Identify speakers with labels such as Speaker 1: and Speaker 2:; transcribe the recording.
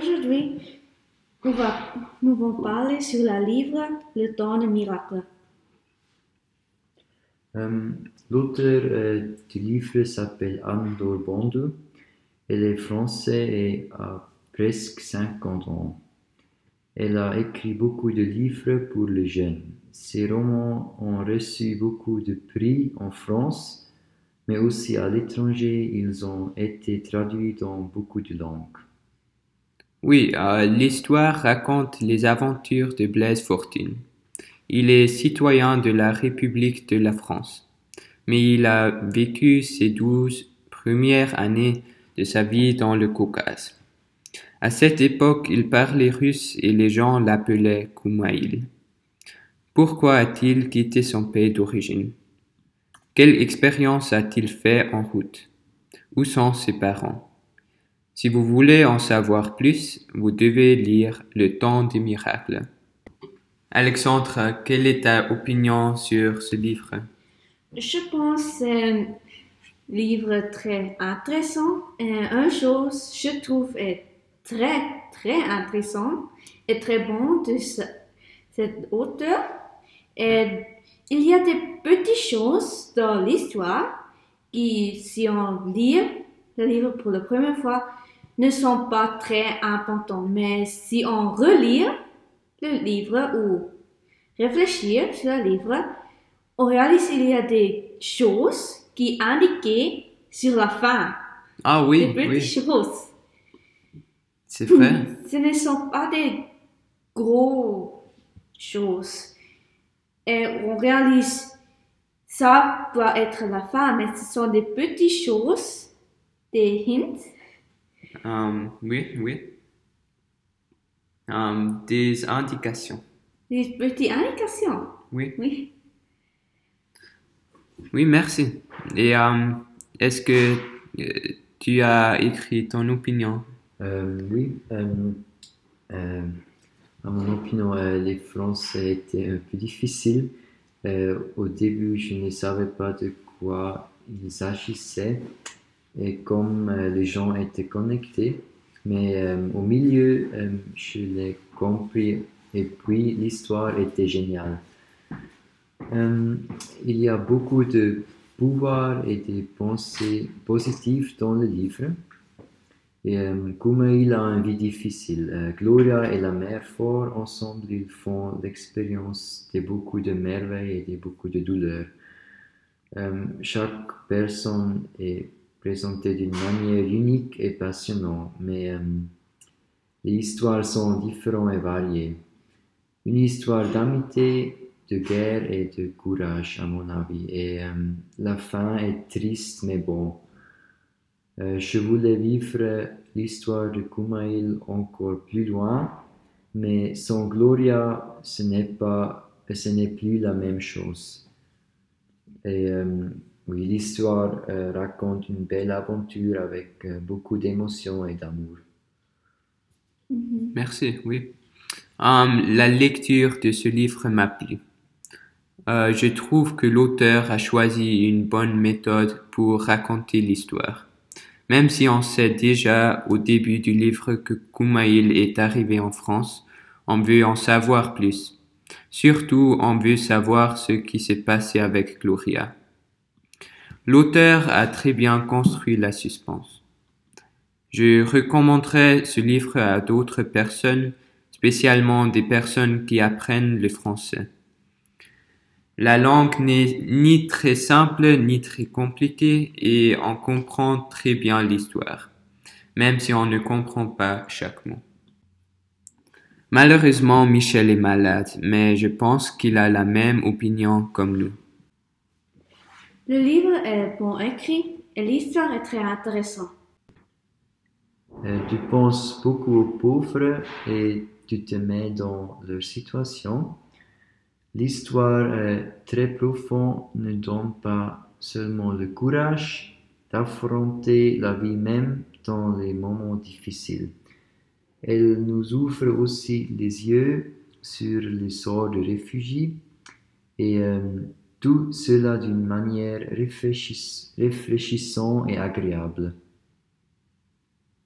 Speaker 1: aujourd'hui, nous, allons parler sur le livre Le temps de miracle.
Speaker 2: Euh, L'auteur euh, du livre s'appelle Andor Bondu. Elle est française et a presque 50 ans. Elle a écrit beaucoup de livres pour les jeunes. Ses romans ont reçu beaucoup de prix en France, mais aussi à l'étranger, ils ont été traduits dans beaucoup de langues.
Speaker 3: Oui, euh, l'histoire raconte les aventures de Blaise Fortune. Il est citoyen de la République de la France, mais il a vécu ses douze premières années de sa vie dans le Caucase. À cette époque, il parlait russe et les gens l'appelaient Koumaïl. Pourquoi a-t-il quitté son pays d'origine? Quelle expérience a-t-il fait en route? Où sont ses parents? Si vous voulez en savoir plus, vous devez lire Le temps des miracles. Alexandre, quelle est ta opinion sur ce livre?
Speaker 1: Je pense un livre très intéressant. Et une chose, je trouve, est très, très intéressant et très bon de ce- cet auteur. Et il y a des petites choses dans l'histoire qui, si on lit le livre pour la première fois, ne sont pas très importantes. Mais si on relit le livre ou réfléchir sur le livre, on réalise qu'il y a des choses qui indiquent sur la fin.
Speaker 3: Ah
Speaker 1: des
Speaker 3: oui,
Speaker 1: petites
Speaker 3: oui,
Speaker 1: choses.
Speaker 3: c'est vrai.
Speaker 1: Ce ne sont pas des gros choses. Et on réalise ça doit être la fin, mais ce sont des petites choses, des hints.
Speaker 3: Euh, oui, oui. Euh, des indications.
Speaker 1: Des petites indications?
Speaker 3: Oui,
Speaker 1: Oui.
Speaker 3: oui, merci. Et euh, est-ce que euh, tu as écrit ton opinion?
Speaker 2: Euh, oui, euh, euh, à mon opinion, euh, les Français étaient un peu difficiles. Euh, au début, je ne savais pas de quoi il s'agissait et comme euh, les gens étaient connectés, mais euh, au milieu, euh, je l'ai compris et puis l'histoire était géniale. Il y a beaucoup de pouvoir et de pensées positives dans le livre. Et euh, Kumail a une vie difficile. Gloria et la mère forts ensemble, ils font l'expérience de beaucoup de merveilles et de beaucoup de douleurs. Chaque personne est présentée d'une manière unique et passionnante, mais euh, les histoires sont différentes et variées. Une histoire d'amitié, de guerre et de courage, à mon avis. Et euh, la fin est triste, mais bon. Euh, je voulais vivre l'histoire de Kumail encore plus loin, mais sans Gloria, ce n'est pas, ce n'est plus la même chose. Et oui, l'histoire euh, raconte une belle aventure avec euh, beaucoup d'émotions et d'amour.
Speaker 1: Mhm.
Speaker 3: Merci, oui. Euh, la lecture de ce livre m'a plu. Euh, je trouve que l'auteur a choisi une bonne méthode pour raconter l'histoire. Même si on sait déjà au début du livre que Kumail est arrivé en France, on veut en savoir plus. Surtout, on veut savoir ce qui s'est passé avec Gloria. L'auteur a très bien construit la suspense. Je recommanderais ce livre à d'autres personnes, spécialement des personnes qui apprennent le français. La langue n'est ni très simple ni très compliquée et on comprend très bien l'histoire, même si on ne comprend pas chaque mot. Malheureusement, Michel est malade, mais je pense qu'il a la même opinion comme nous.
Speaker 1: Le livre est bon écrit et l'histoire est très intéressante.
Speaker 2: Euh, tu penses beaucoup aux pauvres et tu te mets dans leur situation. L'histoire est très profonde, ne donne pas seulement le courage d'affronter la vie même dans les moments difficiles. Elle nous ouvre aussi les yeux sur le sort de réfugiés et euh, tout cela d'une manière réfléchis- réfléchissante et agréable.